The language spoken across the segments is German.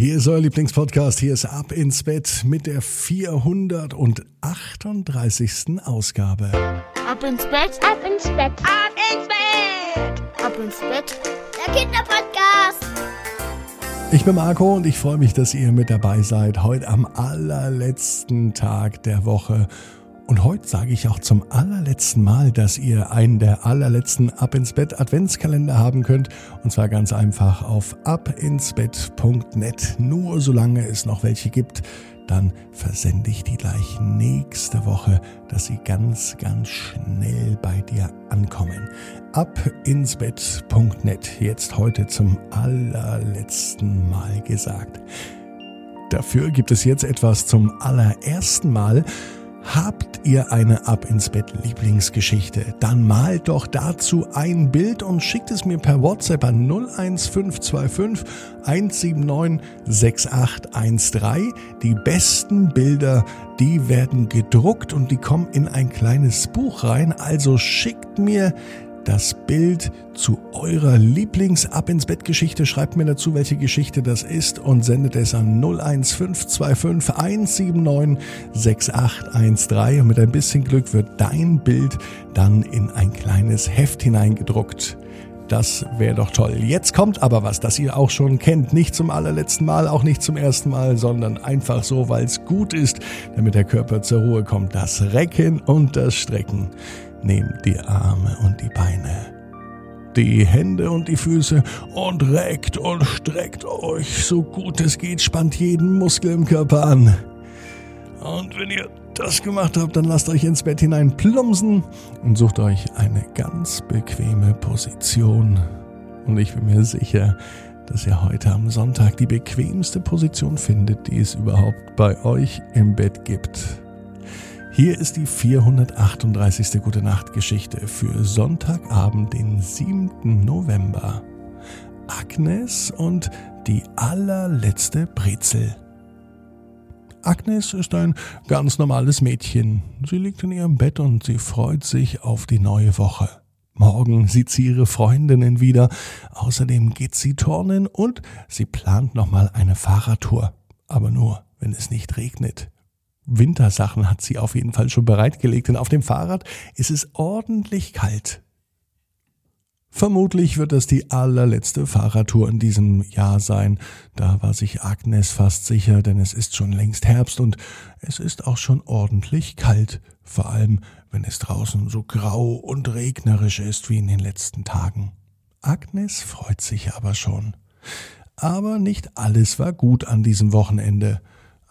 Hier ist euer Lieblingspodcast. Hier ist Ab ins Bett mit der 438. Ausgabe. Ab ins Bett, ab ins Bett, ab ins Bett, ab ins Bett. Der Kinderpodcast. Ich bin Marco und ich freue mich, dass ihr mit dabei seid. Heute am allerletzten Tag der Woche. Und heute sage ich auch zum allerletzten Mal, dass ihr einen der allerletzten Ab ins Bett Adventskalender haben könnt. Und zwar ganz einfach auf abinsbett.net. Nur solange es noch welche gibt, dann versende ich die gleich nächste Woche, dass sie ganz, ganz schnell bei dir ankommen. Abinsbett.net. Jetzt heute zum allerletzten Mal gesagt. Dafür gibt es jetzt etwas zum allerersten Mal. Habt ihr eine Ab ins Bett Lieblingsgeschichte? Dann malt doch dazu ein Bild und schickt es mir per WhatsApp an 01525 179 6813. Die besten Bilder, die werden gedruckt und die kommen in ein kleines Buch rein. Also schickt mir das Bild zu eurer Lieblings-Ab ins Bett Geschichte. Schreibt mir dazu, welche Geschichte das ist und sendet es an 01525 179 6813. Und mit ein bisschen Glück wird dein Bild dann in ein kleines Heft hineingedruckt. Das wäre doch toll. Jetzt kommt aber was, das ihr auch schon kennt. Nicht zum allerletzten Mal, auch nicht zum ersten Mal, sondern einfach so, weil es gut ist, damit der Körper zur Ruhe kommt. Das Recken und das Strecken. Nehmt die Arme und die Beine, die Hände und die Füße und reckt und streckt euch so gut es geht, spannt jeden Muskel im Körper an. Und wenn ihr das gemacht habt, dann lasst euch ins Bett hinein plumpsen und sucht euch eine ganz bequeme Position. Und ich bin mir sicher, dass ihr heute am Sonntag die bequemste Position findet, die es überhaupt bei euch im Bett gibt. Hier ist die 438. Gute Nacht Geschichte für Sonntagabend, den 7. November. Agnes und die allerletzte Brezel. Agnes ist ein ganz normales Mädchen. Sie liegt in ihrem Bett und sie freut sich auf die neue Woche. Morgen sieht sie ihre Freundinnen wieder. Außerdem geht sie turnen und sie plant nochmal eine Fahrradtour. Aber nur, wenn es nicht regnet. Wintersachen hat sie auf jeden Fall schon bereitgelegt, denn auf dem Fahrrad ist es ordentlich kalt. Vermutlich wird das die allerletzte Fahrradtour in diesem Jahr sein. Da war sich Agnes fast sicher, denn es ist schon längst Herbst und es ist auch schon ordentlich kalt, vor allem wenn es draußen so grau und regnerisch ist wie in den letzten Tagen. Agnes freut sich aber schon. Aber nicht alles war gut an diesem Wochenende.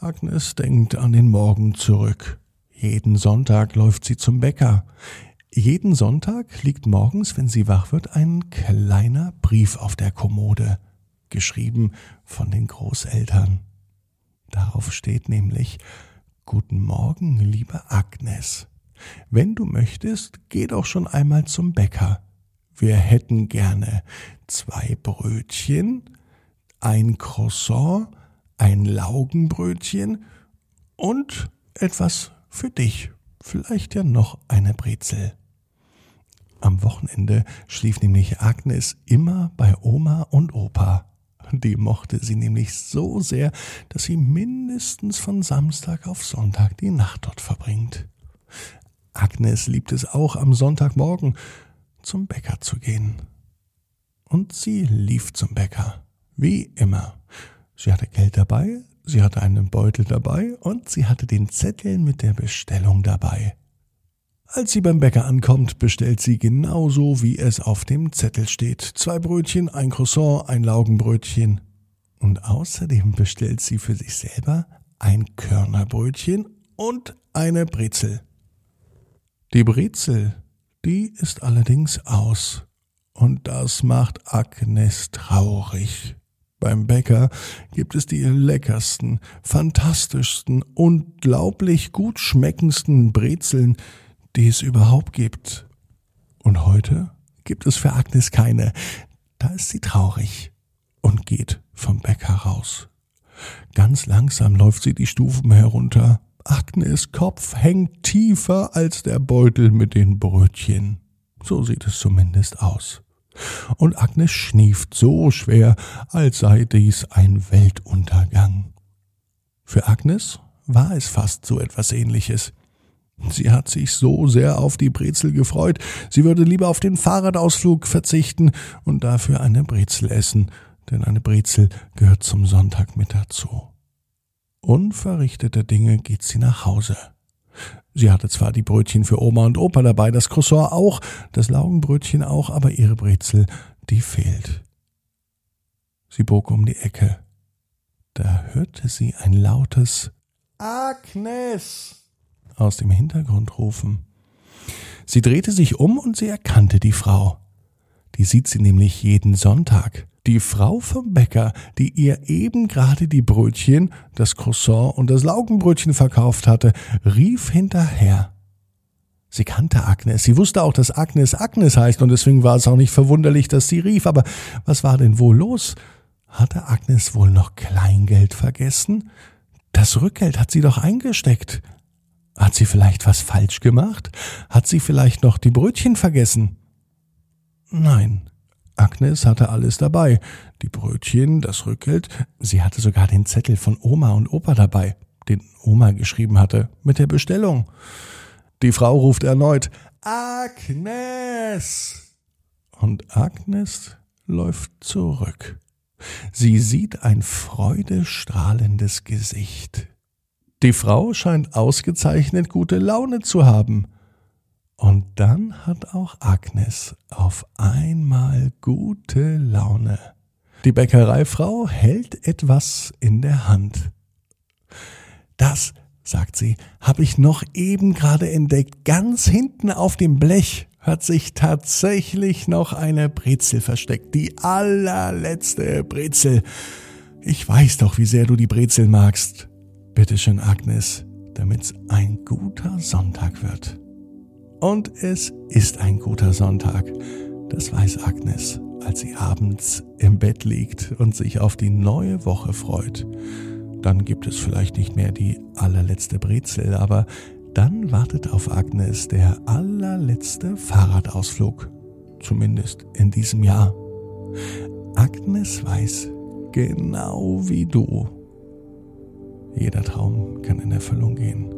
Agnes denkt an den Morgen zurück. Jeden Sonntag läuft sie zum Bäcker. Jeden Sonntag liegt morgens, wenn sie wach wird, ein kleiner Brief auf der Kommode, geschrieben von den Großeltern. Darauf steht nämlich Guten Morgen, liebe Agnes. Wenn du möchtest, geh doch schon einmal zum Bäcker. Wir hätten gerne zwei Brötchen, ein Croissant, ein Laugenbrötchen und etwas für dich, vielleicht ja noch eine Brezel. Am Wochenende schlief nämlich Agnes immer bei Oma und Opa. Die mochte sie nämlich so sehr, dass sie mindestens von Samstag auf Sonntag die Nacht dort verbringt. Agnes liebt es auch am Sonntagmorgen zum Bäcker zu gehen. Und sie lief zum Bäcker, wie immer. Sie hatte Geld dabei, sie hatte einen Beutel dabei und sie hatte den Zettel mit der Bestellung dabei. Als sie beim Bäcker ankommt, bestellt sie genauso, wie es auf dem Zettel steht. Zwei Brötchen, ein Croissant, ein Laugenbrötchen. Und außerdem bestellt sie für sich selber ein Körnerbrötchen und eine Brezel. Die Brezel, die ist allerdings aus. Und das macht Agnes traurig. Beim Bäcker gibt es die leckersten, fantastischsten, unglaublich gut schmeckendsten Brezeln, die es überhaupt gibt. Und heute gibt es für Agnes keine. Da ist sie traurig und geht vom Bäcker raus. Ganz langsam läuft sie die Stufen herunter. Agnes Kopf hängt tiefer als der Beutel mit den Brötchen. So sieht es zumindest aus und Agnes schnieft so schwer, als sei dies ein Weltuntergang. Agnes war es fast so etwas ähnliches. Sie hat sich so sehr auf die Brezel gefreut, sie würde lieber auf den Fahrradausflug verzichten und dafür eine Brezel essen, denn eine Brezel gehört zum Sonntag mit dazu. Unverrichteter Dinge geht sie nach Hause. Sie hatte zwar die Brötchen für Oma und Opa dabei, das Croissant auch, das Laugenbrötchen auch, aber ihre Brezel, die fehlt. Sie bog um die Ecke. Da hörte sie ein lautes Agnes aus dem Hintergrund rufen. Sie drehte sich um und sie erkannte die Frau. Die sieht sie nämlich jeden Sonntag. Die Frau vom Bäcker, die ihr eben gerade die Brötchen, das Croissant und das Laugenbrötchen verkauft hatte, rief hinterher. Sie kannte Agnes, sie wusste auch, dass Agnes Agnes heißt, und deswegen war es auch nicht verwunderlich, dass sie rief. Aber was war denn wohl los? Hatte Agnes wohl noch Kleingeld vergessen? Das Rückgeld hat sie doch eingesteckt. Hat sie vielleicht was falsch gemacht? Hat sie vielleicht noch die Brötchen vergessen? Nein, Agnes hatte alles dabei. Die Brötchen, das Rückgeld, sie hatte sogar den Zettel von Oma und Opa dabei, den Oma geschrieben hatte, mit der Bestellung. Die Frau ruft erneut Agnes. Und Agnes läuft zurück. Sie sieht ein freudestrahlendes Gesicht. Die Frau scheint ausgezeichnet gute Laune zu haben. Dann hat auch Agnes auf einmal gute Laune. Die Bäckereifrau hält etwas in der Hand. Das, sagt sie, habe ich noch eben gerade entdeckt. Ganz hinten auf dem Blech hat sich tatsächlich noch eine Brezel versteckt. Die allerletzte Brezel. Ich weiß doch, wie sehr du die Brezel magst. Bitte schön, Agnes, damit's ein guter Sonntag wird. Und es ist ein guter Sonntag. Das weiß Agnes, als sie abends im Bett liegt und sich auf die neue Woche freut. Dann gibt es vielleicht nicht mehr die allerletzte Brezel, aber dann wartet auf Agnes der allerletzte Fahrradausflug. Zumindest in diesem Jahr. Agnes weiß, genau wie du, jeder Traum kann in Erfüllung gehen.